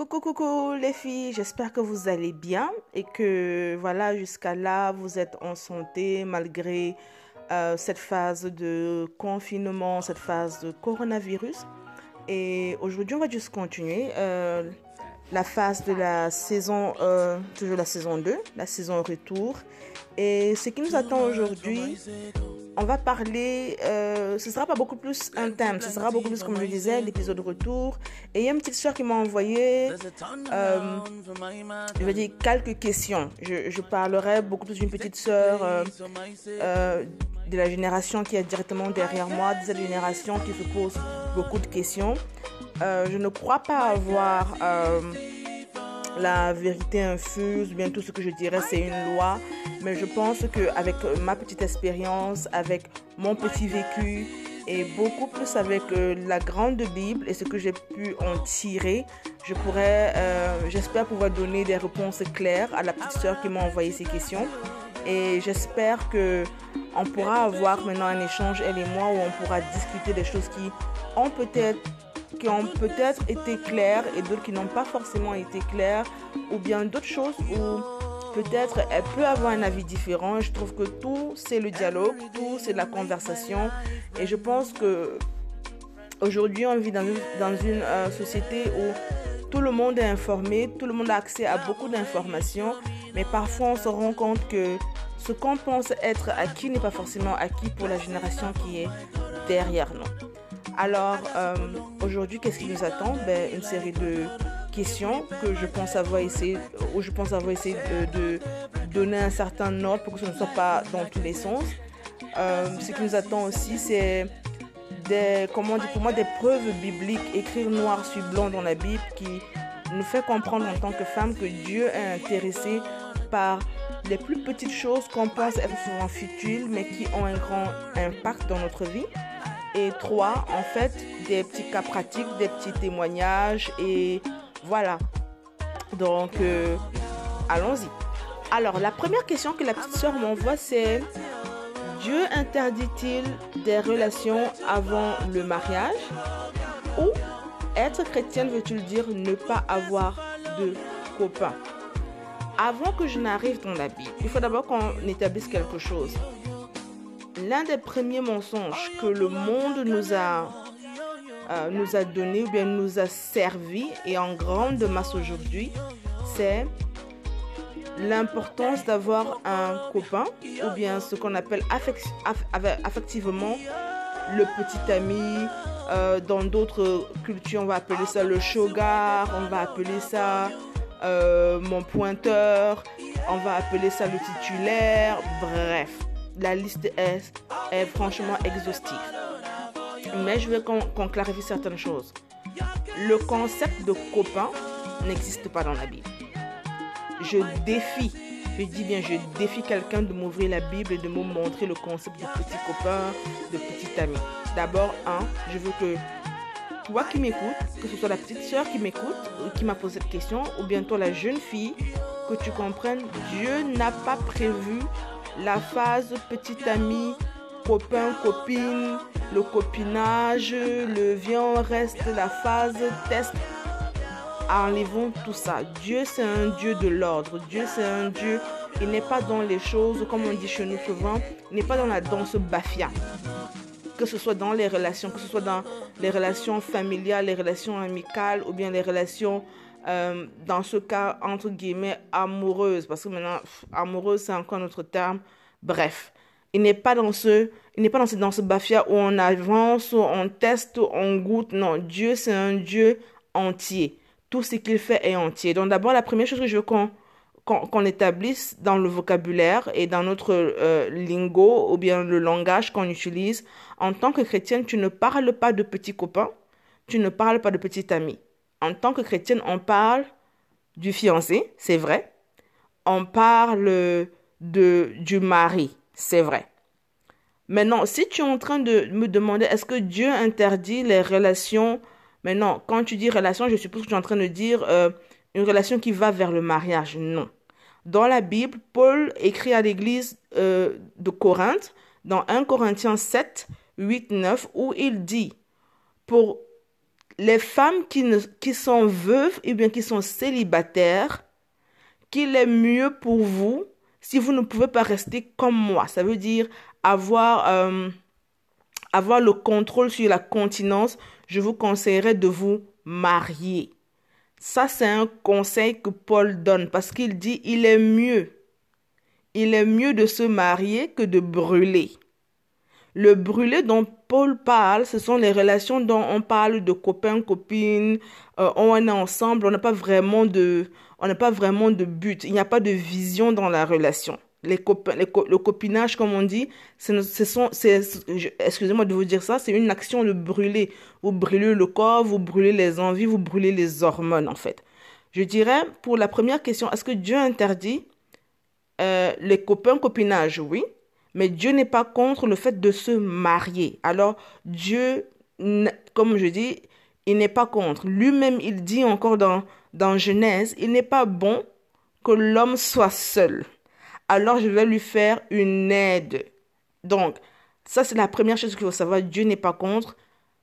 Coucou, coucou les filles, j'espère que vous allez bien et que voilà, jusqu'à là, vous êtes en santé malgré euh, cette phase de confinement, cette phase de coronavirus. Et aujourd'hui, on va juste continuer euh, la phase de la saison, euh, toujours la saison 2, la saison retour. Et ce qui nous attend aujourd'hui, on va parler, euh, ce sera pas beaucoup plus un thème, ce sera beaucoup plus, comme je disais, l'épisode retour. Et il y a une petite soeur qui m'a envoyé, euh, je vais dire, quelques questions. Je, je parlerai beaucoup plus d'une petite soeur euh, euh, de la génération qui est directement derrière moi, de cette génération qui se pose beaucoup de questions. Euh, je ne crois pas avoir euh, la vérité infuse, bien tout ce que je dirais, c'est une loi. Mais je pense qu'avec ma petite expérience, avec mon petit vécu, et beaucoup plus avec euh, la grande Bible et ce que j'ai pu en tirer, je pourrais, euh, j'espère pouvoir donner des réponses claires à la petite sœur qui m'a envoyé ces questions. Et j'espère que on pourra avoir maintenant un échange, elle et moi, où on pourra discuter des choses qui ont peut-être qui ont peut-être été claires et d'autres qui n'ont pas forcément été claires, ou bien d'autres choses où peut-être elle peut avoir un avis différent. Je trouve que tout c'est le dialogue, tout c'est la conversation, et je pense que aujourd'hui on vit dans une, euh, société où tout le monde est informé, tout le monde a accès à beaucoup d'informations, mais parfois on se rend compte que ce qu'on pense être acquis n'est pas forcément acquis pour la génération qui est derrière nous. Alors euh, aujourd'hui, qu'est-ce qui nous attend? Ben, Une série de questions que je pense avoir essayé, où je pense avoir essayé de, donner un certain ordre pour que ce ne soit pas dans tous les sens. Euh, ce qui nous attend aussi, c'est des, comment pour moi, des preuves bibliques, écrire noir sur blanc dans la Bible qui nous fait comprendre en tant que femme que Dieu est intéressé par les plus petites choses qu'on pense être souvent futiles, mais qui ont un grand impact dans notre vie. Et trois, en fait, des petits cas pratiques, des petits témoignages. Et voilà. Donc, euh, allons-y. Alors, la première question que la petite sœur m'envoie, c'est Dieu interdit-il des relations avant le mariage? Ou être chrétienne veut-il dire ne pas avoir de copains? Avant que je n'arrive dans la Bible, il faut d'abord qu'on établisse quelque chose l'un des premiers mensonges que le monde nous a, euh, nous a donné ou bien nous a servi et en grande masse aujourd'hui, c'est l'importance d'avoir un copain ou bien ce qu'on appelle affect aff affectivement le petit ami. Euh, dans d'autres cultures, on va appeler ça le sugar, on va appeler ça euh, mon pointeur, on va appeler ça le titulaire, bref la liste est, est franchement exhaustive. Mais je veux qu'on qu clarifie certaines choses. Le concept de copain n'existe pas dans la Bible. Je défie, je dis bien, je défie quelqu'un de m'ouvrir la Bible et de me montrer le concept de petit copain, de petit ami. D'abord, un, je veux que toi qui m'écoutes, que ce soit la petite soeur qui m'écoute, qui m'a posé cette question, ou bien toi la jeune fille, que tu comprennes, Dieu n'a pas prévu la phase petite amie, copain, copine, le copinage, le viens, reste, la phase test. Enlevons tout ça. Dieu, c'est un Dieu de l'ordre. Dieu, c'est un Dieu. Il n'est pas dans les choses, comme on dit chez nous souvent, il n'est pas dans la danse bafia. Que ce soit dans les relations, que ce soit dans les relations familiales, les relations amicales ou bien les relations euh, dans ce cas, entre guillemets, amoureuse, parce que maintenant, amoureuse, c'est encore notre terme. Bref, il n'est pas dans ce, il n'est pas dans ce, dans bafia où on avance, où on teste, où on goûte. Non, Dieu, c'est un Dieu entier. Tout ce qu'il fait est entier. Donc d'abord, la première chose que je veux qu'on qu établisse dans le vocabulaire et dans notre euh, lingo ou bien le langage qu'on utilise, en tant que chrétienne, tu ne parles pas de petits copains, tu ne parles pas de petit ami en tant que chrétienne, on parle du fiancé, c'est vrai. On parle de, du mari, c'est vrai. Maintenant, si tu es en train de me demander est-ce que Dieu interdit les relations, maintenant, quand tu dis relation, je suppose que tu es en train de dire euh, une relation qui va vers le mariage. Non. Dans la Bible, Paul écrit à l'église euh, de Corinthe, dans 1 Corinthiens 7, 8, 9, où il dit, pour les femmes qui, ne, qui sont veuves et bien qui sont célibataires, qu'il est mieux pour vous si vous ne pouvez pas rester comme moi. Ça veut dire avoir, euh, avoir le contrôle sur la continence. Je vous conseillerais de vous marier. Ça, c'est un conseil que Paul donne parce qu'il dit il est mieux. Il est mieux de se marier que de brûler. Le brûler dont Paul parle, ce sont les relations dont on parle de copains, copines, euh, on est ensemble, on n'a pas vraiment de, on n'a pas vraiment de but, il n'y a pas de vision dans la relation. Les copains, le copinage, comme on dit, ce sont, excusez-moi de vous dire ça, c'est une action de brûler. Vous brûlez le corps, vous brûlez les envies, vous brûlez les hormones, en fait. Je dirais, pour la première question, est-ce que Dieu interdit euh, les copains, copinage? Oui. Mais Dieu n'est pas contre le fait de se marier. Alors, Dieu, comme je dis, il n'est pas contre. Lui-même, il dit encore dans, dans Genèse, il n'est pas bon que l'homme soit seul. Alors, je vais lui faire une aide. Donc, ça, c'est la première chose qu'il faut savoir. Dieu n'est pas contre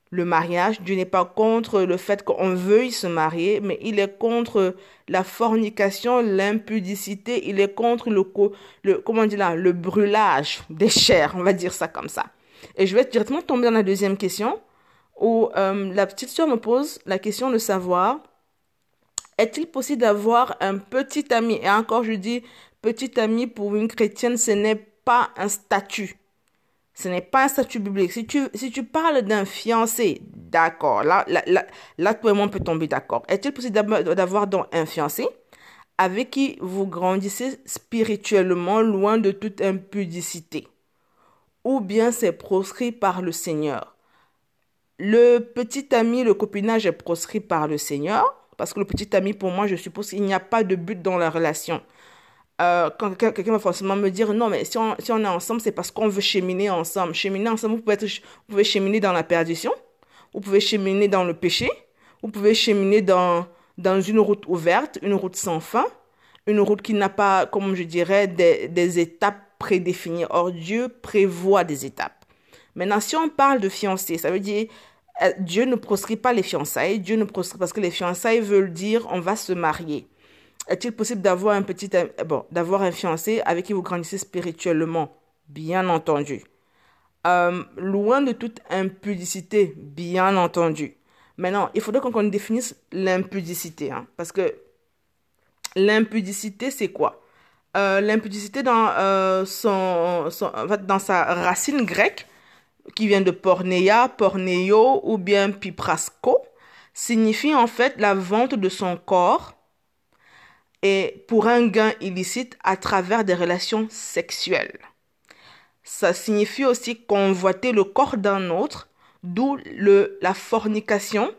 le mariage. Dieu n'est pas contre le fait qu'on veuille se marier, mais il est contre la fornication, l'impudicité, il est contre le, le comment dire là, le brûlage des chairs, on va dire ça comme ça. Et je vais directement tomber dans la deuxième question, où euh, la petite soeur me pose la question de savoir, est-il possible d'avoir un petit ami? Et encore, je dis, petit ami pour une chrétienne, ce n'est pas un statut. Ce n'est pas un statut biblique. Si tu, si tu parles d'un fiancé, d'accord, là, là, là, tout le monde peut tomber d'accord. Est-il possible d'avoir donc un fiancé avec qui vous grandissez spirituellement loin de toute impudicité? Ou bien c'est proscrit par le Seigneur? Le petit ami, le copinage est proscrit par le Seigneur parce que le petit ami, pour moi, je suppose qu'il n'y a pas de but dans la relation. Euh, quand quelqu'un va forcément me dire non, mais si on, si on est ensemble, c'est parce qu'on veut cheminer ensemble. Cheminer ensemble, vous pouvez, être, vous pouvez cheminer dans la perdition, vous pouvez cheminer dans le péché, vous pouvez cheminer dans, dans une route ouverte, une route sans fin, une route qui n'a pas, comme je dirais, des, des étapes prédéfinies. Or, Dieu prévoit des étapes. Maintenant, si on parle de fiancé, ça veut dire euh, Dieu ne proscrit pas les fiançailles. Dieu ne proscrit parce que les fiançailles veulent dire on va se marier. Est-il possible d'avoir un petit, euh, bon, d'avoir un fiancé avec qui vous grandissez spirituellement? Bien entendu. Euh, loin de toute impudicité, bien entendu. Maintenant, il faudrait qu'on définisse l'impudicité, hein, parce que l'impudicité, c'est quoi? Euh, L'impudicité dans, son, dans sa racine grecque, qui vient de porneia, porneo ou bien piprasco, signifie en fait la vente de son corps et pour un gain illicite à travers des relations sexuelles. Ça signifie aussi convoiter le corps d'un autre, d'où la fornication.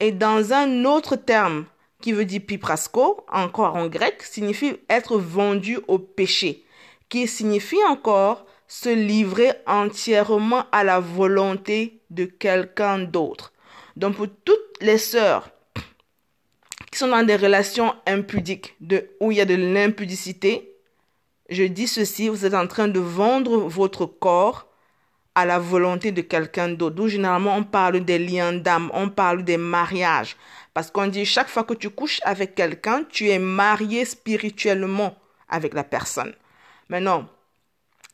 Et dans un autre terme qui veut dire piprasco, encore en grec, signifie être vendu au péché, qui signifie encore se livrer entièrement à la volonté de quelqu'un d'autre. Donc pour toutes les sœurs qui sont dans des relations impudiques, de, où il y a de l'impudicité, je dis ceci, vous êtes en train de vendre votre corps à la volonté de quelqu'un d'autre. D'où généralement on parle des liens d'âme, on parle des mariages. Parce qu'on dit chaque fois que tu couches avec quelqu'un, tu es marié spirituellement avec la personne. Maintenant,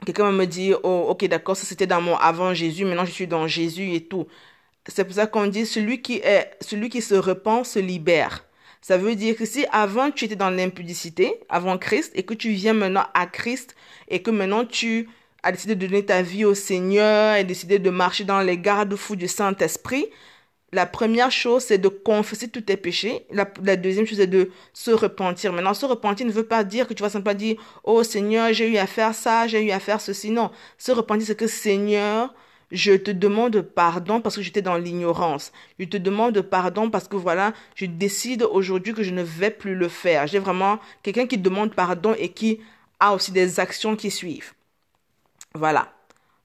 quelqu'un me dit, oh, ok, d'accord, ça c'était dans mon avant Jésus, maintenant je suis dans Jésus et tout. C'est pour ça qu'on dit, celui qui est, celui qui se repent se libère. Ça veut dire que si avant tu étais dans l'impudicité, avant Christ, et que tu viens maintenant à Christ, et que maintenant tu as décidé de donner ta vie au Seigneur et décidé de marcher dans les garde-fous du Saint-Esprit, la première chose, c'est de confesser tous tes péchés. La, deuxième chose, c'est de se repentir. Maintenant, se repentir ne veut pas dire que tu vas simplement dire, oh Seigneur, j'ai eu à faire ça, j'ai eu à faire ceci. Non. Se repentir, c'est que Seigneur, je te demande pardon parce que j'étais dans l'ignorance. Je te demande pardon parce que voilà, je décide aujourd'hui que je ne vais plus le faire. J'ai vraiment quelqu'un qui demande pardon et qui a aussi des actions qui suivent. Voilà.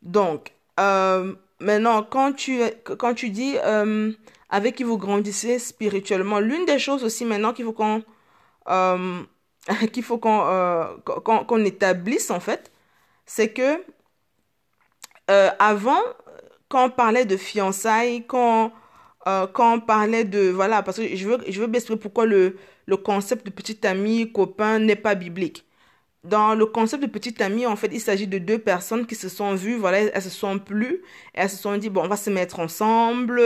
Donc, euh, maintenant, quand tu, quand tu dis euh, avec qui vous grandissez spirituellement, l'une des choses aussi maintenant qu'il faut qu'on euh, qu'il faut qu'on qu'on établisse en fait, c'est que euh, avant, quand on parlait de fiançailles, quand euh, quand on parlait de, voilà, parce que je veux, je veux expliquer pourquoi le, le concept de petit ami, copain n'est pas biblique. Dans le concept de petit ami, en fait, il s'agit de deux personnes qui se sont vues, voilà, elles se sont plu, et elles se sont dit, bon, on va se mettre ensemble,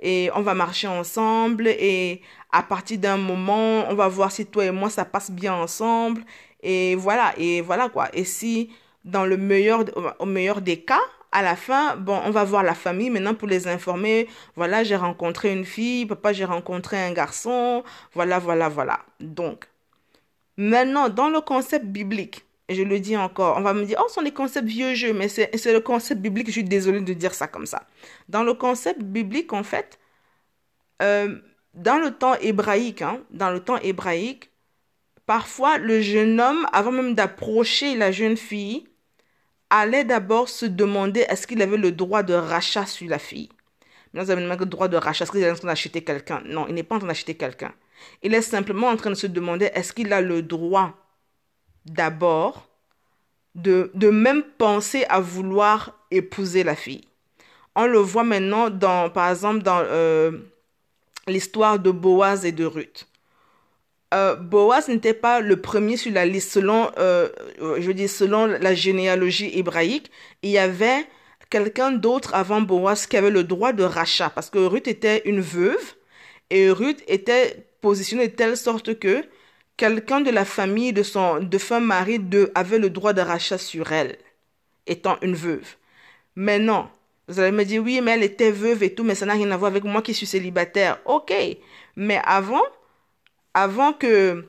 et on va marcher ensemble, et à partir d'un moment, on va voir si toi et moi, ça passe bien ensemble, et voilà, et voilà quoi. Et si, dans le meilleur, au meilleur des cas, à la fin, bon, on va voir la famille maintenant pour les informer. Voilà, j'ai rencontré une fille, papa, j'ai rencontré un garçon. Voilà, voilà, voilà. Donc, maintenant, dans le concept biblique, je le dis encore, on va me dire, oh, ce sont des concepts vieux jeux, mais c'est le concept biblique, je suis désolée de dire ça comme ça. Dans le concept biblique, en fait, euh, dans le temps hébraïque, hein, dans le temps hébraïque, parfois le jeune homme, avant même d'approcher la jeune fille, allait d'abord se demander est-ce qu'il avait le droit de rachat sur la fille. Mais vous avez le droit de rachat, est-ce qu'il est en train d'acheter quelqu'un? Non, il n'est pas en train d'acheter quelqu'un. Il est simplement en train de se demander est-ce qu'il a le droit d'abord de, de même penser à vouloir épouser la fille. On le voit maintenant dans, par exemple, dans euh, l'histoire de Boaz et de Ruth. Euh, Boaz n'était pas le premier sur la liste selon, euh, je dire, selon la généalogie hébraïque. Il y avait quelqu'un d'autre avant Boaz qui avait le droit de rachat parce que Ruth était une veuve et Ruth était positionnée de telle sorte que quelqu'un de la famille de son défunt mari de, avait le droit de rachat sur elle, étant une veuve. Mais non, vous allez me dire, oui, mais elle était veuve et tout, mais ça n'a rien à voir avec moi qui suis célibataire. Ok, mais avant, avant que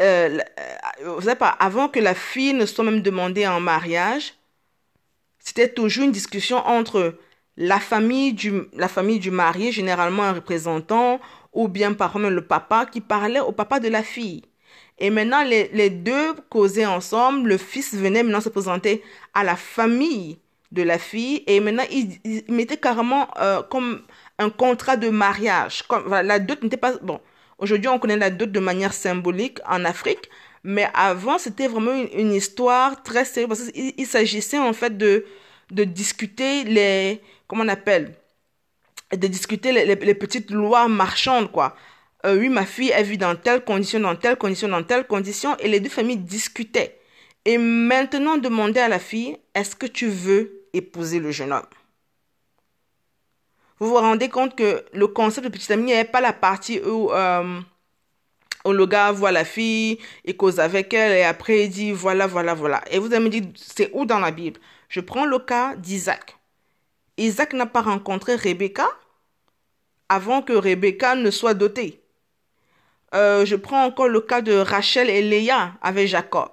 euh, euh, vous savez pas, avant que la fille ne soit même demandée en mariage, c'était toujours une discussion entre la famille du, la famille du marié, généralement un représentant, ou bien par exemple le papa qui parlait au papa de la fille. Et maintenant, les, les deux causaient ensemble, le fils venait maintenant se présenter à la famille de la fille, et maintenant il, mettait carrément euh, comme un contrat de mariage. Comme, la dot n'était pas... Bon, Aujourd'hui, on connaît la dot de manière symbolique en Afrique, mais avant, c'était vraiment une, histoire très sérieuse parce qu'il s'agissait en fait de, de discuter les, comment on appelle, de discuter les, les, petites lois marchandes, quoi. Euh, oui, ma fille, elle vit dans telle condition, dans telle condition, dans telle condition, et les deux familles discutaient. Et maintenant, demander à la fille, est-ce que tu veux épouser le jeune homme? Vous vous rendez compte que le concept de petite amie n'est pas la partie où, euh, le gars voit la fille, il cause avec elle et après il dit voilà, voilà, voilà. Et vous allez me dire, c'est où dans la Bible? Je prends le cas d'Isaac. Isaac n'a pas rencontré Rebecca avant que Rebecca ne soit dotée. Euh, je prends encore le cas de Rachel et Léa avec Jacob.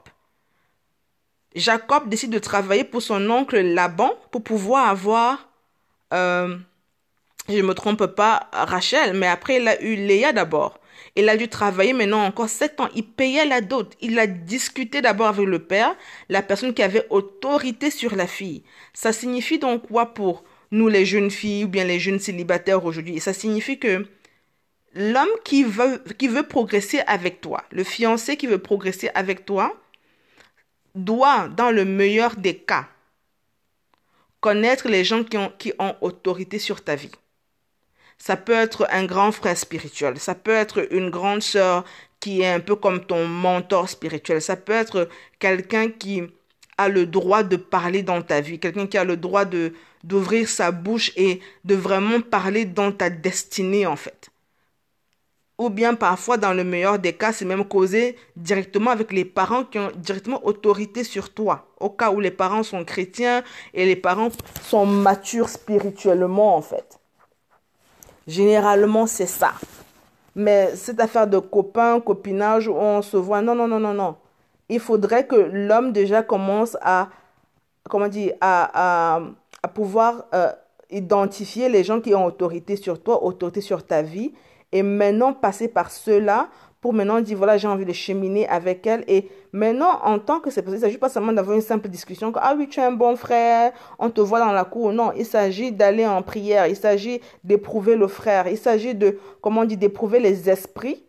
Jacob décide de travailler pour son oncle Laban pour pouvoir avoir euh, je me trompe pas, Rachel, mais après il a eu Léa d'abord. Il a dû travailler maintenant encore sept ans. Il payait la dot. Il a discuté d'abord avec le père, la personne qui avait autorité sur la fille. Ça signifie donc quoi pour nous les jeunes filles ou bien les jeunes célibataires aujourd'hui? Ça signifie que l'homme qui veut, qui veut progresser avec toi, le fiancé qui veut progresser avec toi, doit, dans le meilleur des cas, connaître les gens qui ont, qui ont autorité sur ta vie. Ça peut être un grand frère spirituel. Ça peut être une grande sœur qui est un peu comme ton mentor spirituel. Ça peut être quelqu'un qui a le droit de parler dans ta vie, quelqu'un qui a le droit d'ouvrir sa bouche et de vraiment parler dans ta destinée en fait. Ou bien parfois, dans le meilleur des cas, c'est même causé directement avec les parents qui ont directement autorité sur toi. Au cas où les parents sont chrétiens et les parents sont matures spirituellement en fait. Généralement, c'est ça. Mais cette affaire de copain, copinage, où on se voit, non, non, non, non, non. Il faudrait que l'homme déjà commence à, comment dire, à, à, pouvoir euh, identifier les gens qui ont autorité sur toi, autorité sur ta vie, et maintenant passer par ceux-là pour maintenant dire voilà, j'ai envie de cheminer avec elle. Et maintenant, en tant que c'est possible, il ne s'agit pas seulement d'avoir une simple discussion que ah oui, tu es un bon frère, on te voit dans la cour. Non, il s'agit d'aller en prière, il s'agit d'éprouver le frère, il s'agit de, comment on dit, d'éprouver les esprits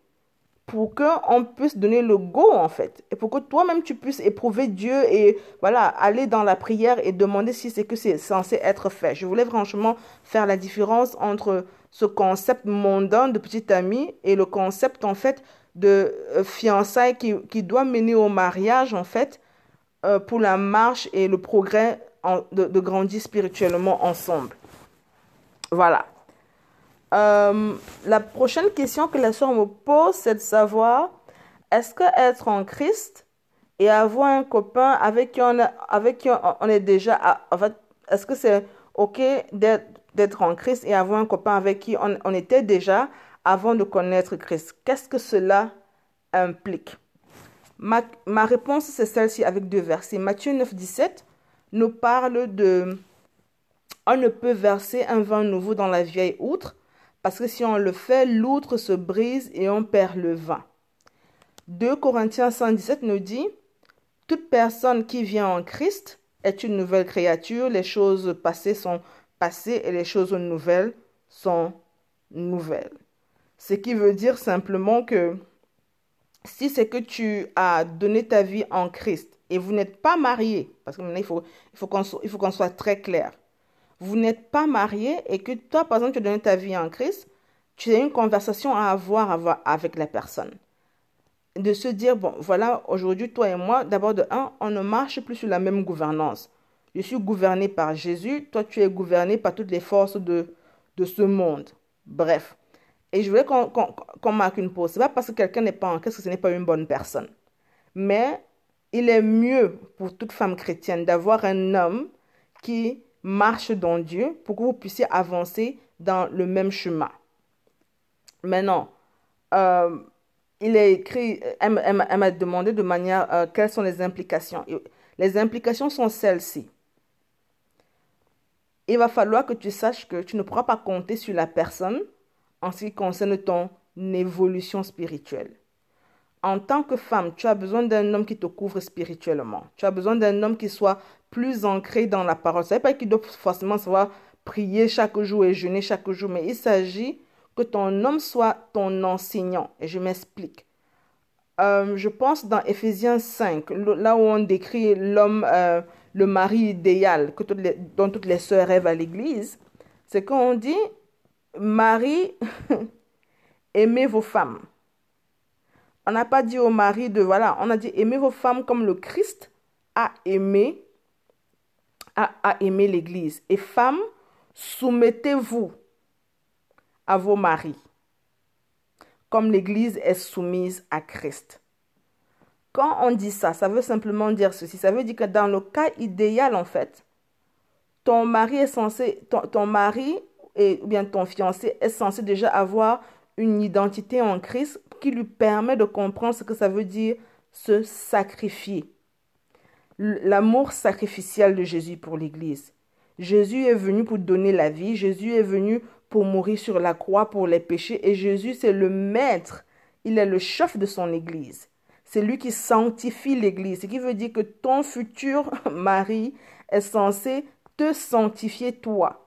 pour qu'on puisse donner le go en fait et pour que toi-même tu puisses éprouver Dieu et voilà aller dans la prière et demander si c'est que c'est censé être fait. Je voulais franchement faire la différence entre ce concept mondain de petit ami et le concept en fait de euh, fiançailles qui, qui, doit mener au mariage en fait euh, pour la marche et le progrès de, de, grandir spirituellement ensemble. Voilà. Euh, la prochaine question que la soeur me pose, c'est de savoir est-ce que être en Christ et avoir un copain avec qui on, avec qui on est déjà, en fait, est-ce que c'est ok d'être en Christ et avoir un copain avec qui on, on était déjà avant de connaître Christ Qu'est-ce que cela implique? Ma, ma réponse, c'est celle-ci avec deux versets. Matthieu 9, 17 nous parle de on ne peut verser un vin nouveau dans la vieille outre parce que si on le fait, l'outre se brise et on perd le vin. 2 Corinthiens 117 nous dit toute personne qui vient en Christ est une nouvelle créature, les choses passées sont passées et les choses nouvelles sont nouvelles. Ce qui veut dire simplement que si c'est que tu as donné ta vie en Christ et vous n'êtes pas marié, parce que maintenant il faut, il faut qu'on soit, soit très clair, vous n'êtes pas marié et que toi, par exemple, tu as donné ta vie en Christ, tu as une conversation à avoir avec la personne de se dire, bon, voilà, aujourd'hui, toi et moi, d'abord de un, on ne marche plus sur la même gouvernance. Je suis gouverné par Jésus, toi tu es gouverné par toutes les forces de, de ce monde. Bref. Et je voulais qu'on marque une pause. Ce n'est pas parce que quelqu'un n'est pas en Christ que ce n'est pas une bonne personne. Mais il est mieux pour toute femme chrétienne d'avoir un homme qui marche dans Dieu pour que vous puissiez avancer dans le même chemin. Maintenant, euh, il est écrit, elle, m'a demandé de manière euh, quelles sont les implications. Les implications sont celles-ci. Il va falloir que tu saches que tu ne pourras pas compter sur la personne en ce qui concerne ton évolution spirituelle. En tant que femme, tu as besoin d'un homme qui te couvre spirituellement. Tu as besoin d'un homme qui soit plus ancré dans la parole. Ce n'est pas qu'il doit forcément savoir prier chaque jour et jeûner chaque jour, mais il s'agit que ton homme soit ton enseignant. Et je m'explique. Euh, je pense dans Ephésiens 5, là où on décrit l'homme, euh, le mari idéal que toutes les, dont toutes les sœurs rêvent à l'église, c'est qu'on dit, Marie, aimez vos femmes. On n'a pas dit au mari de, voilà, on a dit, aimez vos femmes comme le Christ a aimé, a, a aimé l'église. Et femmes, soumettez-vous à vos maris, comme l'Église est soumise à Christ. Quand on dit ça, ça veut simplement dire ceci. Ça veut dire que dans le cas idéal, en fait, ton mari est censé, ton, mari et, ou bien ton fiancé est censé déjà avoir une identité en Christ qui lui permet de comprendre ce que ça veut dire se sacrifier. L'amour sacrificiel de Jésus pour l'Église. Jésus est venu pour donner la vie, Jésus est venu pour mourir sur la croix pour les péchés et Jésus c'est le maître, il est le chef de son Église. C'est lui qui sanctifie l'Église, ce qui veut dire que ton futur mari est censé te sanctifier toi.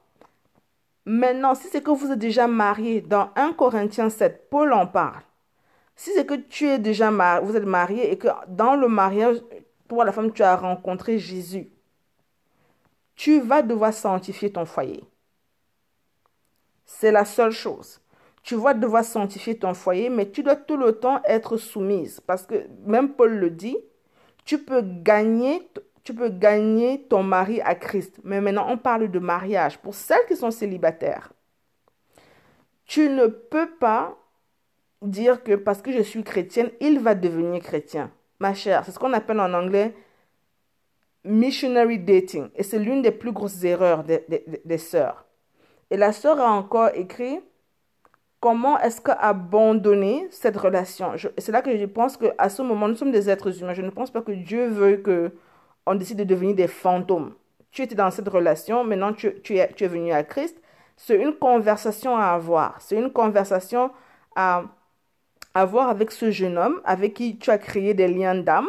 Maintenant, si c'est que vous êtes déjà marié, dans 1 Corinthiens 7, Paul en parle. Si c'est que tu es déjà marié, vous êtes marié et que dans le mariage, toi la femme, tu as rencontré Jésus, tu vas devoir sanctifier ton foyer. C'est la seule chose. Tu vas devoir sanctifier ton foyer, mais tu dois tout le temps être soumise. Parce que même Paul le dit, tu peux gagner, tu peux gagner ton mari à Christ. Mais maintenant, on parle de mariage. Pour celles qui sont célibataires, tu ne peux pas dire que parce que je suis chrétienne, il va devenir chrétien. Ma chère, c'est ce qu'on appelle en anglais missionary dating. Et c'est l'une des plus grosses erreurs des, des, des sœurs. Et la sœur a encore écrit comment est-ce qu'abandonner cette relation? C'est là que je pense qu'à ce moment, nous sommes des êtres humains. Je ne pense pas que Dieu veut que on décide de devenir des fantômes. Tu étais dans cette relation, maintenant tu, tu, es, tu es venu à Christ. C'est une conversation à avoir. C'est une conversation à avoir avec ce jeune homme avec qui tu as créé des liens d'âme.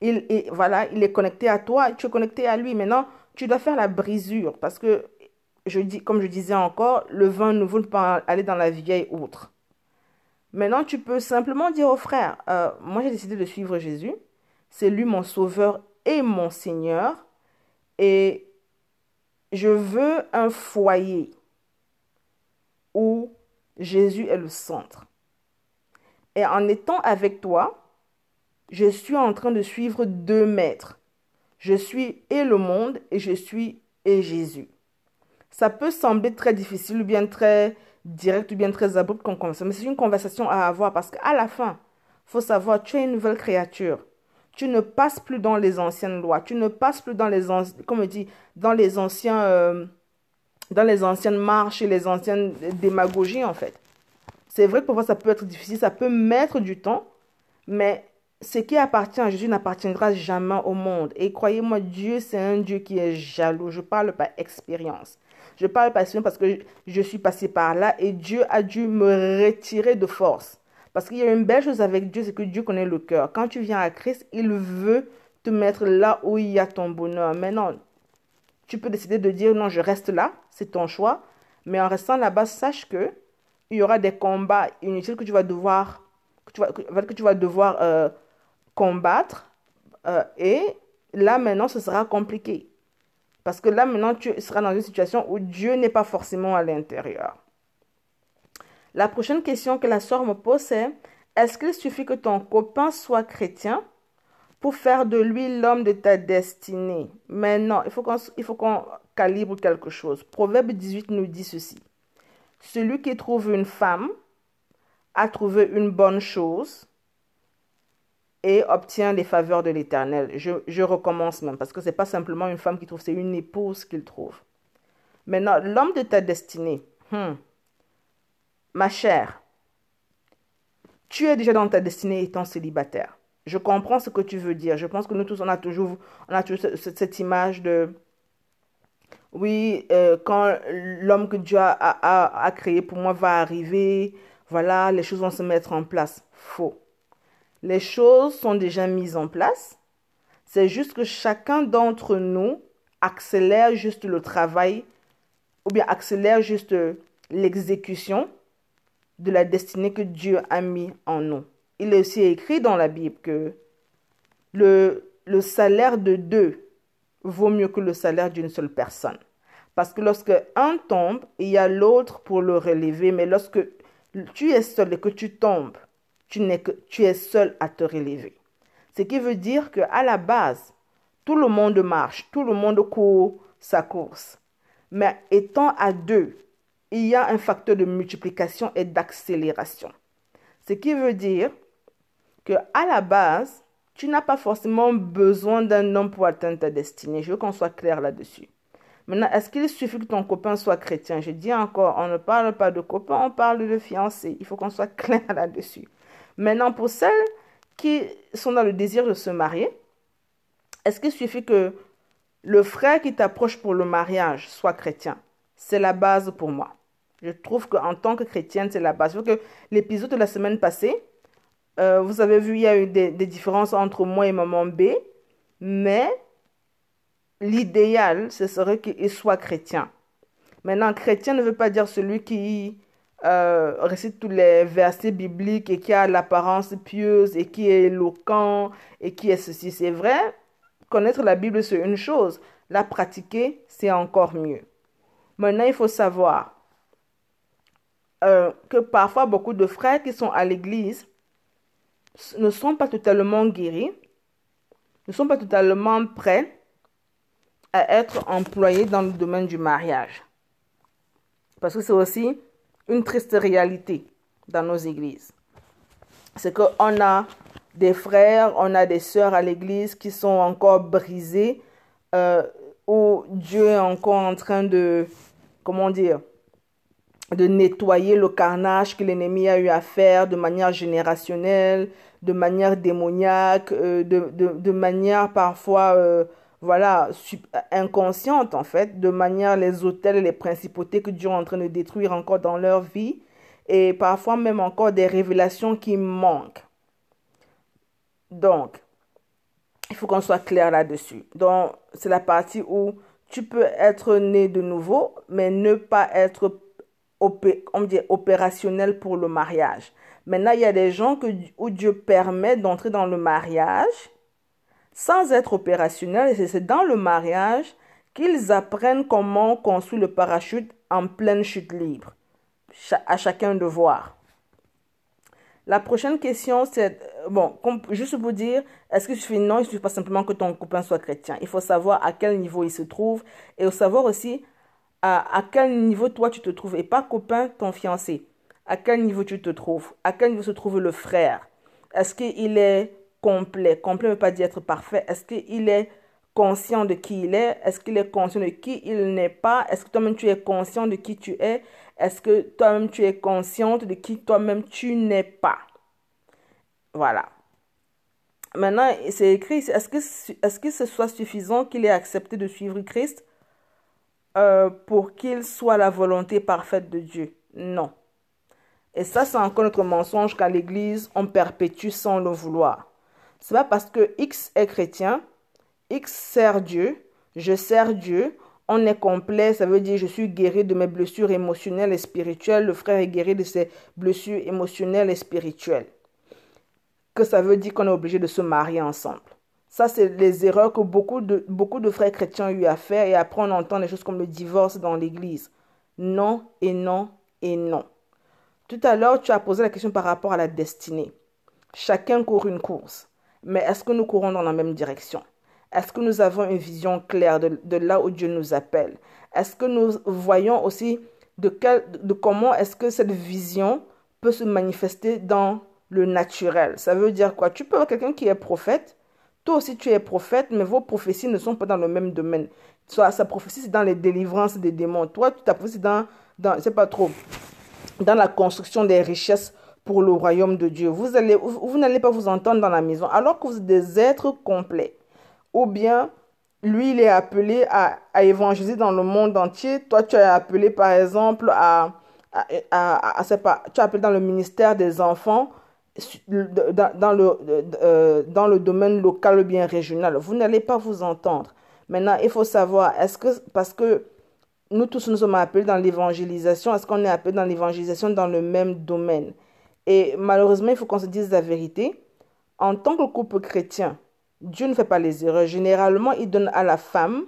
Il, voilà, il est connecté à toi, tu es connecté à lui. Maintenant, tu dois faire la brisure parce que comme je disais encore, le vin ne peut pas aller dans la vieille outre. Maintenant, tu peux simplement dire au frère, euh, moi j'ai décidé de suivre Jésus, c'est lui mon sauveur et mon Seigneur, et je veux un foyer où Jésus est le centre. Et en étant avec toi, je suis en train de suivre deux maîtres. Je suis et le monde et je suis et Jésus. Ça peut sembler très difficile ou bien très direct ou bien très abrupt comme conversation, mais c'est une conversation à avoir parce qu'à la fin, faut savoir, tu es une nouvelle créature. Tu ne passes plus dans les anciennes lois. Tu ne passes plus dans les, comme dit, dans les anciens, euh, dans les anciennes marches et les anciennes démagogies, en fait. C'est vrai que parfois ça peut être difficile, ça peut mettre du temps, mais ce qui appartient à Jésus n'appartiendra jamais au monde. Et croyez-moi, Dieu, c'est un Dieu qui est jaloux. Je parle par expérience. Je parle par expérience parce que je suis passé par là et Dieu a dû me retirer de force. Parce qu'il y a une belle chose avec Dieu, c'est que Dieu connaît le cœur. Quand tu viens à Christ, il veut te mettre là où il y a ton bonheur. Maintenant, tu peux décider de dire non, je reste là, c'est ton choix. Mais en restant là-bas, sache que il y aura des combats inutiles que tu vas devoir, que tu vas, que tu vas devoir euh, combattre. Euh, et là, maintenant, ce sera compliqué. Parce que là, maintenant, tu seras dans une situation où Dieu n'est pas forcément à l'intérieur. La prochaine question que la soeur me pose, c'est est-ce qu'il suffit que ton copain soit chrétien pour faire de lui l'homme de ta destinée? Mais non, il faut qu'on calibre quelque chose. Proverbe 18 nous dit ceci. Celui qui trouve une femme a trouvé une bonne chose et obtient les faveurs de l'Éternel. Je, recommence même, parce que ce n'est pas simplement une femme qui trouve, c'est une épouse qu'il trouve. Maintenant, l'homme de ta destinée, hmm, Ma chère, tu es déjà dans ta destinée étant célibataire. Je comprends ce que tu veux dire. Je pense que nous tous, on a toujours, on a cette, image de, oui, euh, quand l'homme que Dieu a, créé pour moi va arriver, voilà, les choses vont se mettre en place. Faux. Les choses sont déjà mises en place. C'est juste que chacun d'entre nous accélère juste le travail ou bien accélère juste l'exécution de la destinée que Dieu a mis en nous. Il est aussi écrit dans la Bible que le, le salaire de deux vaut mieux que le salaire d'une seule personne. Parce que lorsque un tombe, il y a l'autre pour le relever, mais lorsque tu es seul et que tu tombes, tu, n'es que, tu es seul à te relever. Ce qui veut dire qu'à la base, tout le monde marche, tout le monde court sa course. Mais étant à deux, il y a un facteur de multiplication et d'accélération. Ce qui veut dire que à la base, tu n'as pas forcément besoin d'un homme pour atteindre ta destinée. Je veux qu'on soit clair là-dessus. Maintenant, est-ce qu'il suffit que ton copain soit chrétien? Je dis encore, on ne parle pas de copain, on parle de fiancé. Il faut qu'on soit clair là-dessus. Maintenant, pour celles qui sont dans le désir de se marier, est-ce qu'il suffit que le frère qui t'approche pour le mariage soit chrétien? C'est la base pour moi. Je trouve qu'en tant que chrétienne, c'est la base. que l'épisode de la semaine passée, euh, vous avez vu, il y a eu des, différences entre moi et maman B, mais l'idéal, ce serait qu'il soit chrétien. Maintenant, chrétien ne veut pas dire celui qui euh, récite tous les versets bibliques et qui a l'apparence pieuse et qui est éloquent et qui est ceci. C'est vrai, connaître la Bible, c'est une chose. La pratiquer, c'est encore mieux. Maintenant, il faut savoir euh, que parfois beaucoup de frères qui sont à l'église ne sont pas totalement guéris, ne sont pas totalement prêts à être employés dans le domaine du mariage. Parce que c'est aussi une triste réalité dans nos églises. C'est qu'on a des frères, on a des sœurs à l'église qui sont encore brisés, euh, où Dieu est encore en train de, comment dire, de nettoyer le carnage que l'ennemi a eu à faire de manière générationnelle, de manière démoniaque, euh, de, de, manière parfois, euh, voilà, inconsciente en fait, de manière les hôtels et les principautés que Dieu est en train de détruire encore dans leur vie, et parfois même encore des révélations qui manquent. Donc, il faut qu'on soit clair là-dessus. Donc, c'est la partie où tu peux être né de nouveau, mais ne pas être dit, opérationnel pour le mariage. Maintenant, il y a des gens que, où Dieu permet d'entrer dans le mariage sans être opérationnel. Et c'est dans le mariage qu'ils apprennent comment construire le parachute en pleine chute libre. à chacun de voir. La prochaine question, c'est, euh, bon, juste pour dire, est-ce que je fais non, il ne suffit pas simplement que ton copain soit chrétien. Il faut savoir à quel niveau il se trouve et savoir aussi à, à quel niveau toi tu te trouves. Et pas copain, ton fiancé. À quel niveau tu te trouves? À quel niveau se trouve le frère? Est-ce qu'il est complet Complet ne veut pas dire être parfait. Est-ce qu'il est conscient de qui il est? Est-ce qu'il est conscient de qui il n'est pas? Est-ce que toi-même tu es conscient de qui tu es? Est-ce que toi-même tu es consciente de qui toi-même tu n'es pas? Voilà. Maintenant, c'est écrit, est-ce que, est que ce soit suffisant qu'il ait accepté de suivre Christ euh, pour qu'il soit la volonté parfaite de Dieu? Non. Et ça, c'est encore notre mensonge qu'à l'Église, on perpétue sans le vouloir. C'est pas parce que X est chrétien X sert Dieu, je sers Dieu, on est complet, ça veut dire je suis guéri de mes blessures émotionnelles et spirituelles, le frère est guéri de ses blessures émotionnelles et spirituelles. Que ça veut dire qu'on est obligé de se marier ensemble. Ça, c'est les erreurs que beaucoup de, beaucoup de frères chrétiens ont eu à faire et après on entend des choses comme le divorce dans l'église. Non et non et non. Tout à l'heure, tu as posé la question par rapport à la destinée. Chacun court une course, mais est-ce que nous courons dans la même direction? Est-ce que nous avons une vision claire de, là où Dieu nous appelle? Est-ce que nous voyons aussi de, quel, de comment est-ce que cette vision peut se manifester dans le naturel? Ça veut dire quoi? Tu peux avoir quelqu'un qui est prophète, toi aussi tu es prophète, mais vos prophéties ne sont pas dans le même domaine. Soit sa prophétie c'est dans les délivrances des démons, toi tu ta prophétie dans, dans c'est pas trop, dans la construction des richesses pour le royaume de Dieu. Vous allez, vous n'allez pas vous entendre dans la maison alors que vous êtes des êtres complets ou bien lui, il est appelé à, à, évangéliser dans le monde entier. Toi, tu es appelé, par exemple, à, à, à, à tu es appelé dans le ministère des enfants, dans, dans, le, euh, dans le domaine local ou bien régional. Vous n'allez pas vous entendre. Maintenant, il faut savoir, est-ce que, parce que nous tous nous sommes appelés dans l'évangélisation, est-ce qu'on est appelé dans l'évangélisation dans le même domaine? Et malheureusement, il faut qu'on se dise la vérité. En tant que couple chrétien, Dieu ne fait pas les erreurs. Généralement, il donne à la femme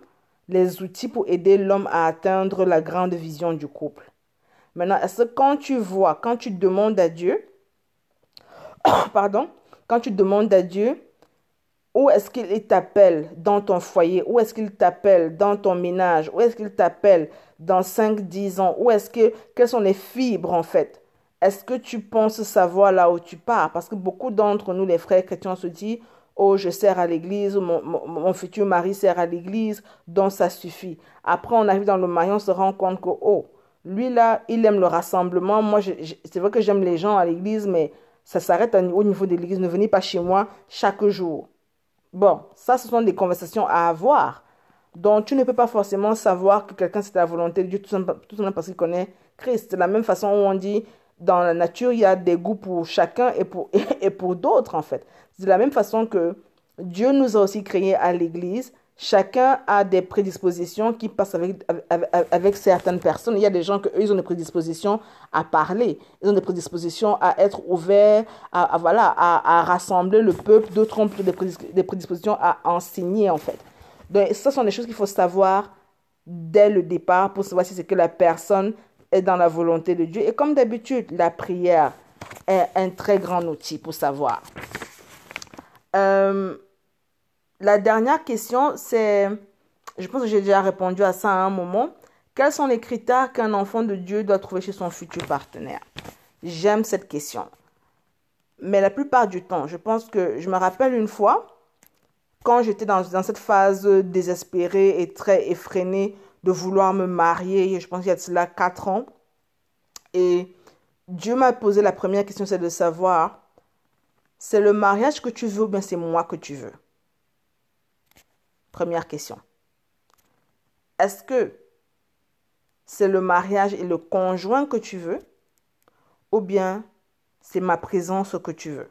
les outils pour aider l'homme à atteindre la grande vision du couple. Maintenant, est-ce que quand tu vois, quand tu demandes à Dieu, pardon, quand tu demandes à Dieu, où est-ce qu'il t'appelle dans ton foyer, où est-ce qu'il t'appelle dans ton ménage, où est-ce qu'il t'appelle dans 5-10 ans, où est-ce que, quelles sont les fibres en fait? Est-ce que tu penses savoir là où tu pars? Parce que beaucoup d'entre nous, les frères chrétiens, se disent, oh, je sers à l'église, mon, futur mari sert à l'église, donc ça suffit. Après, on arrive dans le mariage, on se rend compte que, oh, lui là, il aime le rassemblement. Moi, c'est vrai que j'aime les gens à l'église, mais ça s'arrête au niveau de l'église. Ne venez pas chez moi chaque jour. Bon, ça, ce sont des conversations à avoir. Donc, tu ne peux pas forcément savoir que quelqu'un, c'est la volonté de Dieu, tout simplement parce qu'il connaît Christ. De la même façon où on dit, dans la nature, il y a des goûts pour chacun et pour, et pour d'autres, en fait. De la même façon que Dieu nous a aussi créés à l'Église, chacun a des prédispositions qui passent avec, avec, certaines personnes. Il y a des gens qui, eux, ont des prédispositions à parler, ils ont des prédispositions à être ouverts, à, voilà, à, rassembler le peuple. D'autres ont des, des prédispositions à enseigner, en fait. Donc, ce sont des choses qu'il faut savoir dès le départ pour savoir si c'est que la personne est dans la volonté de Dieu. Et comme d'habitude, la prière est un très grand outil pour savoir. Euh, la dernière question, c'est, je pense que j'ai déjà répondu à ça à un moment. Quels sont les critères qu'un enfant de Dieu doit trouver chez son futur partenaire? J'aime cette question. Mais la plupart du temps, je pense que je me rappelle une fois, quand j'étais dans, dans cette phase désespérée et très effrénée de vouloir me marier, je pense qu'il y a de cela 4 ans, et Dieu m'a posé la première question, c'est de savoir c'est le mariage que tu veux ou bien c'est moi que tu veux? Première question. Est-ce que c'est le mariage et le conjoint que tu veux ou bien c'est ma présence que tu veux?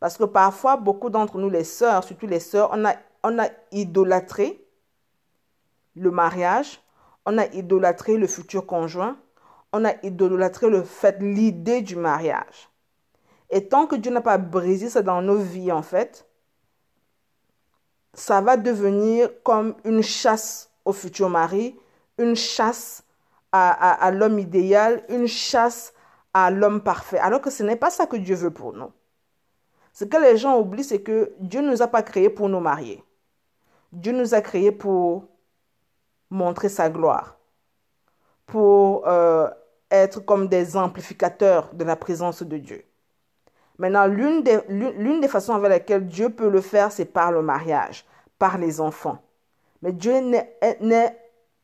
Parce que parfois, beaucoup d'entre nous, les sœurs, surtout les sœurs, on a, on a idolâtré le mariage, on a idolâtré le futur conjoint, on a idolâtré le fait, l'idée du mariage. Et tant que Dieu n'a pas brisé ça dans nos vies, en fait, ça va devenir comme une chasse au futur mari, une chasse à, l'homme idéal, une chasse à l'homme parfait. Alors que ce n'est pas ça que Dieu veut pour nous. Ce que les gens oublient, c'est que Dieu ne nous a pas créés pour nous marier. Dieu nous a créés pour montrer sa gloire, pour euh, être comme des amplificateurs de la présence de Dieu. Maintenant, l'une des, l'une des façons avec lesquelles Dieu peut le faire, c'est par le mariage, par les enfants. Mais Dieu n'est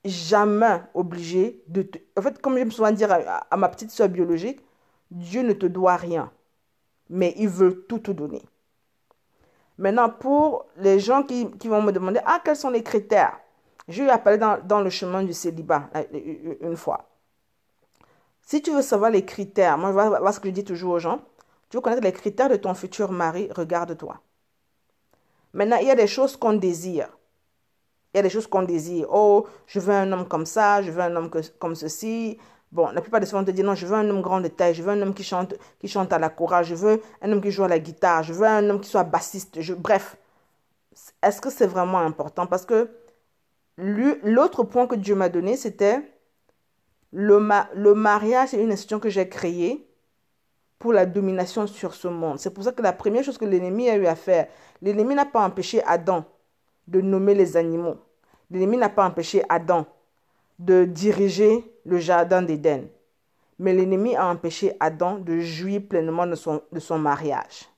jamais obligé de te... En fait, comme je me souviens dire à, ma petite soeur biologique, Dieu ne te doit rien, mais il veut tout te donner. Maintenant, pour les gens qui, qui vont me demander, ah, quels sont les critères? Je lui ai appelé dans, le chemin du célibat une fois. Si tu veux savoir les critères, moi, voilà ce que je dis toujours aux gens. Tu veux connaître les critères de ton futur mari, regarde-toi. Maintenant, il y a des choses qu'on désire. Il y a des choses qu'on désire. Oh, je veux un homme comme ça, je veux un homme comme ceci. Bon, la plupart des fois, on te dit non, je veux un homme grand de taille, je veux un homme qui chante, qui chante à la chorale, je veux un homme qui joue à la guitare, je veux un homme qui soit bassiste. Je... Bref, est-ce que c'est vraiment important? Parce que l'autre point que Dieu m'a donné, c'était le, mariage, c'est une institution que j'ai créée pour la domination sur ce monde. C'est pour ça que la première chose que l'ennemi a eu à faire, l'ennemi n'a pas empêché Adam de nommer les animaux. L'ennemi n'a pas empêché Adam de diriger le jardin d'Éden. Mais l'ennemi a empêché Adam de jouir pleinement de son, de son mariage.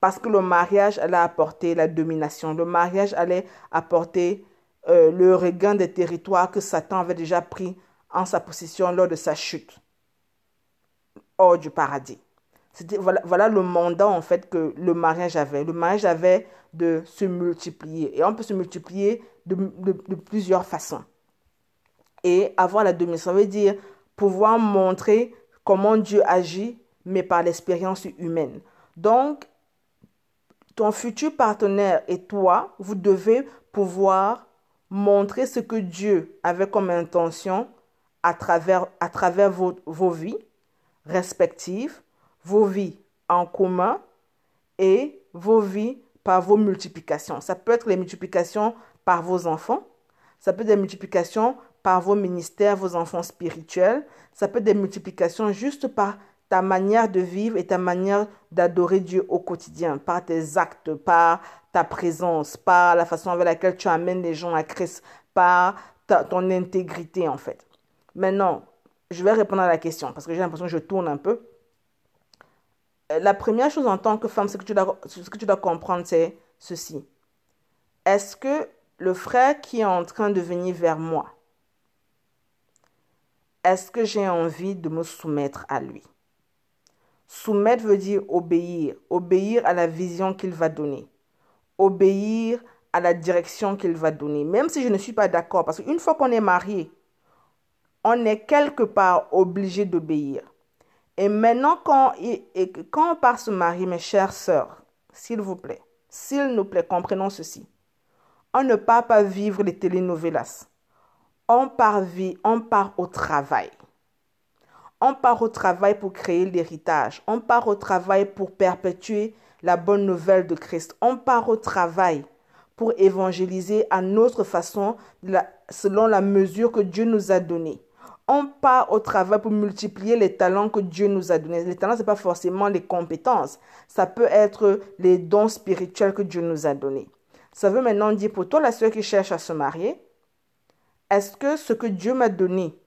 Parce que le mariage allait apporter la domination. Le mariage allait apporter euh, le regain des territoires que Satan avait déjà pris en sa possession lors de sa chute hors du paradis. Voilà, voilà, le mandat en fait que le mariage avait. Le mariage avait de se multiplier. Et on peut se multiplier de, plusieurs façons. Et avoir la domination, ça veut dire pouvoir montrer comment Dieu agit, mais par l'expérience humaine. Donc, ton futur partenaire et toi, vous devez pouvoir montrer ce que Dieu avait comme intention à travers, à travers vos, vos vies respectives, vos vies en commun et vos vies par vos multiplications. Ça peut être les multiplications par vos enfants, ça peut être des multiplications par vos ministères, vos enfants spirituels, ça peut être des multiplications juste par ta manière de vivre et ta manière d'adorer Dieu au quotidien, par tes actes, par ta présence, par la façon avec laquelle tu amènes les gens à Christ, par ton intégrité en fait. Maintenant, je vais répondre à la question parce que j'ai l'impression que je tourne un peu. Euh, la première chose en tant que femme, que tu dois, ce que tu dois comprendre, c'est ceci. Est-ce que le frère qui est en train de venir vers moi, est-ce que j'ai envie de me soumettre à lui? Soumettre veut dire obéir, obéir à la vision qu'il va donner, obéir à la direction qu'il va donner, même si je ne suis pas d'accord, parce qu'une fois qu'on est marié, on est quelque part obligé d'obéir. Et maintenant, quand, quand on part se marier, mes chères sœurs, s'il vous plaît, s'il nous plaît, comprenons ceci. On ne part pas vivre les telenovelas. On part, on part au travail. On part au travail pour créer l'héritage. On part au travail pour perpétuer la bonne nouvelle de Christ. On part au travail pour évangéliser à notre façon, selon la mesure que Dieu nous a donnée on part au travail pour multiplier les talents que Dieu nous a donnés. Les talents, ce n'est pas forcément les compétences. Ça peut être les dons spirituels que Dieu nous a donnés. Ça veut maintenant dire pour toi, la soeur qui cherche à se marier, est-ce que ce que Dieu m'a donné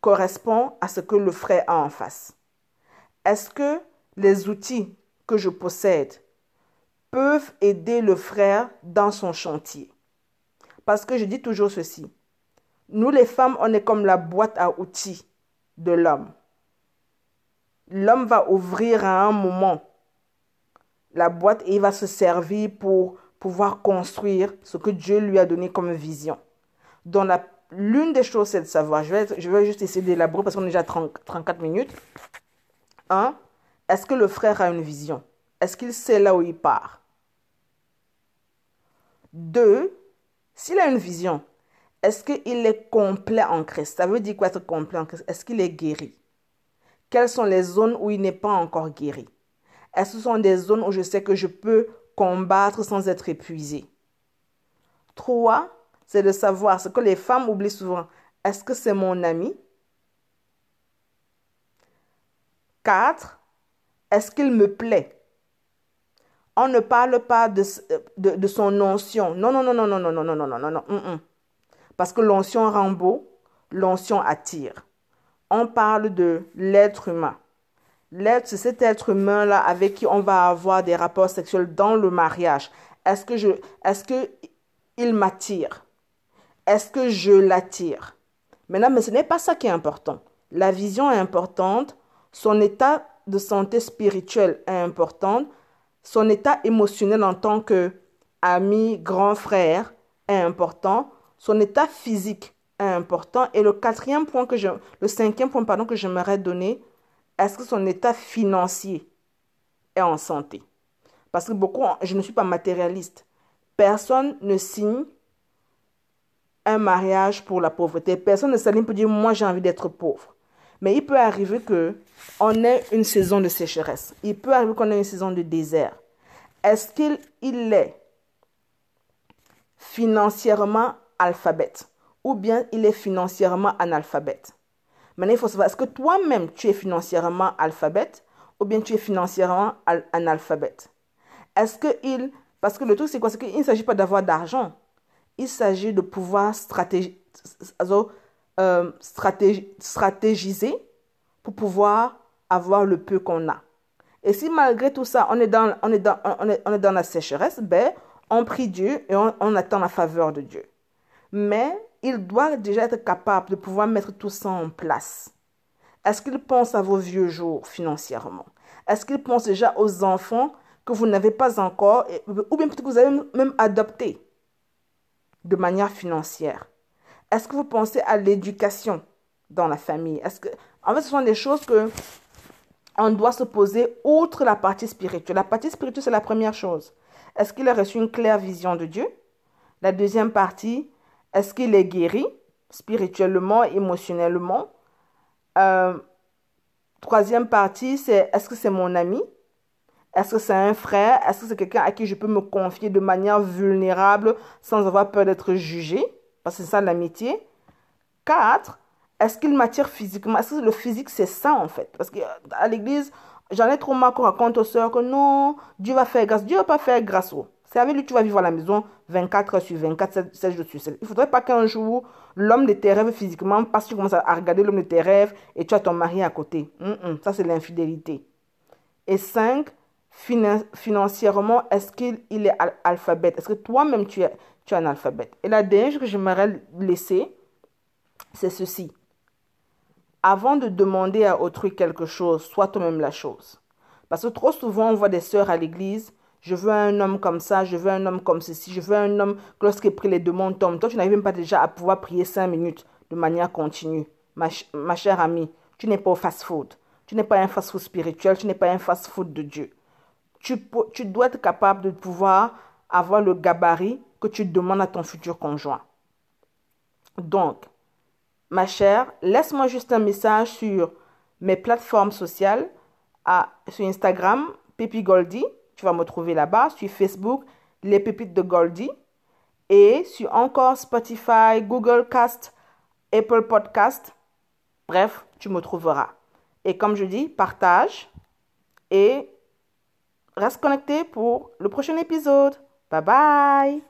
correspond à ce que le frère a en face Est-ce que les outils que je possède peuvent aider le frère dans son chantier? Parce que je dis toujours ceci nous, les femmes, on est comme la boîte à outils de l'homme. L'homme va ouvrir à un moment la boîte et il va se servir pour pouvoir construire ce que Dieu lui a donné comme vision. Donc, l'une des choses, c'est de savoir, je vais, je vais juste essayer d'élaborer parce qu'on est déjà 34 minutes. Un, est-ce que le frère a une vision? Est-ce qu'il sait là où il part? Deux, s'il a une vision, est-ce qu'il est complet en Christ? Ça veut dire quoi être complet en Christ? Est-ce qu'il est guéri? Quelles sont les zones où il n'est pas encore guéri? Est-ce que ce sont des zones où je sais que je peux combattre sans être épuisé? Trois, c'est de savoir ce que les femmes oublient souvent. Est-ce que c'est mon ami 4. Est-ce qu'il me plaît On ne parle pas de, de, son. Non, non, non, non, non, non, non, non, non, non, non, non. Parce que l'onction rend beau, l'onction attire. On parle de l'être humain. L'être, c'est cet être humain-là avec qui on va avoir des rapports sexuels dans le mariage. Est-ce que je, est-ce que il m'attire? Est-ce que je l'attire? Maintenant, mais ce n'est pas ça qui est important. La vision est importante, son état de santé spirituelle est important, son état émotionnel en tant que ami, grand frère est important, son état physique est important et le quatrième point que je, le cinquième point pardon que j'aimerais donner, est-ce que son état financier est en santé? Parce que beaucoup, je ne suis pas matérialiste. Personne ne signe un mariage pour la pauvreté. Personne ne s'aligne pour dire moi j'ai envie d'être pauvre. Mais il peut arriver que on ait une saison de sécheresse. Il peut arriver qu'on ait une saison de désert. Est-ce qu'il il est financièrement alphabète? Ou bien il est financièrement analphabète? Maintenant, il faut savoir, est-ce que toi-même tu es financièrement alphabète? Ou bien tu es financièrement analphabète? Est-ce que il... Parce que le truc, c'est quoi? C'est qu'il ne s'agit pas d'avoir d'argent. Il s'agit de pouvoir euh, stratégiser pour pouvoir avoir le peu qu'on a. Et si malgré tout ça, on est dans, on est dans, on est, on est dans la sécheresse, ben, on prie Dieu et on attend la faveur de Dieu. Mais il doit déjà être capable de pouvoir mettre tout ça en place. Est-ce qu'il pense à vos vieux jours financièrement? Est-ce qu'il pense déjà aux enfants que vous n'avez pas encore, ou bien peut-être que vous avez même adopté? De manière financière. Est-ce que vous pensez à l'éducation dans la famille? Est-ce que, en fait, ce sont des choses que on doit se poser outre la partie spirituelle. La partie spirituelle, c'est la première chose. Est-ce qu'il a reçu une claire vision de Dieu? La deuxième partie, est-ce qu'il est guéri spirituellement, émotionnellement? Euh, Troisième partie, c'est est-ce que c'est mon ami? Est-ce que c'est un frère? Est-ce que c'est quelqu'un à qui je peux me confier de manière vulnérable sans avoir peur d'être jugé? Parce que c'est ça l'amitié. Quatre, est-ce qu'il m'attire physiquement? Est-ce que le physique, c'est ça en fait? Parce qu'à l'église, j'en ai trop marre qu'on raconte aux soeurs que non, Dieu va faire grâce. Dieu ne va pas faire grâce. C'est avec lui que tu vas vivre à la maison 24 heures sur 24, 7 jours sur 7. Il ne faudrait pas qu'un jour, l'homme de tes rêves physiquement, parce que tu commences à regarder l'homme de tes rêves et tu as ton mari à côté. ça, c'est l'infidélité. Et 5, financièrement, est-ce qu'il est alphabète? Est-ce que toi-même, tu es, tu es un alphabète? Et la dernière chose que j'aimerais laisser, c'est ceci. Avant de demander à autrui quelque chose, sois toi-même la chose. Parce que trop souvent, on voit des sœurs à l'église je veux un homme comme ça, je veux un homme comme ceci, je veux un homme lorsqu'il prie les demandes tombent. Toi, tu n'arrives même pas déjà à pouvoir prier cinq minutes de manière continue. Ma, ma chère amie, tu n'es pas au fast-food. Tu n'es pas un fast-food spirituel, tu n'es pas un fast-food de Dieu. Tu, tu dois être capable de pouvoir avoir le gabarit que tu demandes à ton futur conjoint. Donc, ma chère, laisse-moi juste un message sur mes plateformes sociales, à, sur Instagram, Pépi Goldie, tu vas me trouver là-bas sur Facebook, Les Pépites de Goldie. Et sur encore Spotify, Google Cast, Apple Podcast. Bref, tu me trouveras. Et comme je dis, partage et reste connecté pour le prochain épisode. Bye bye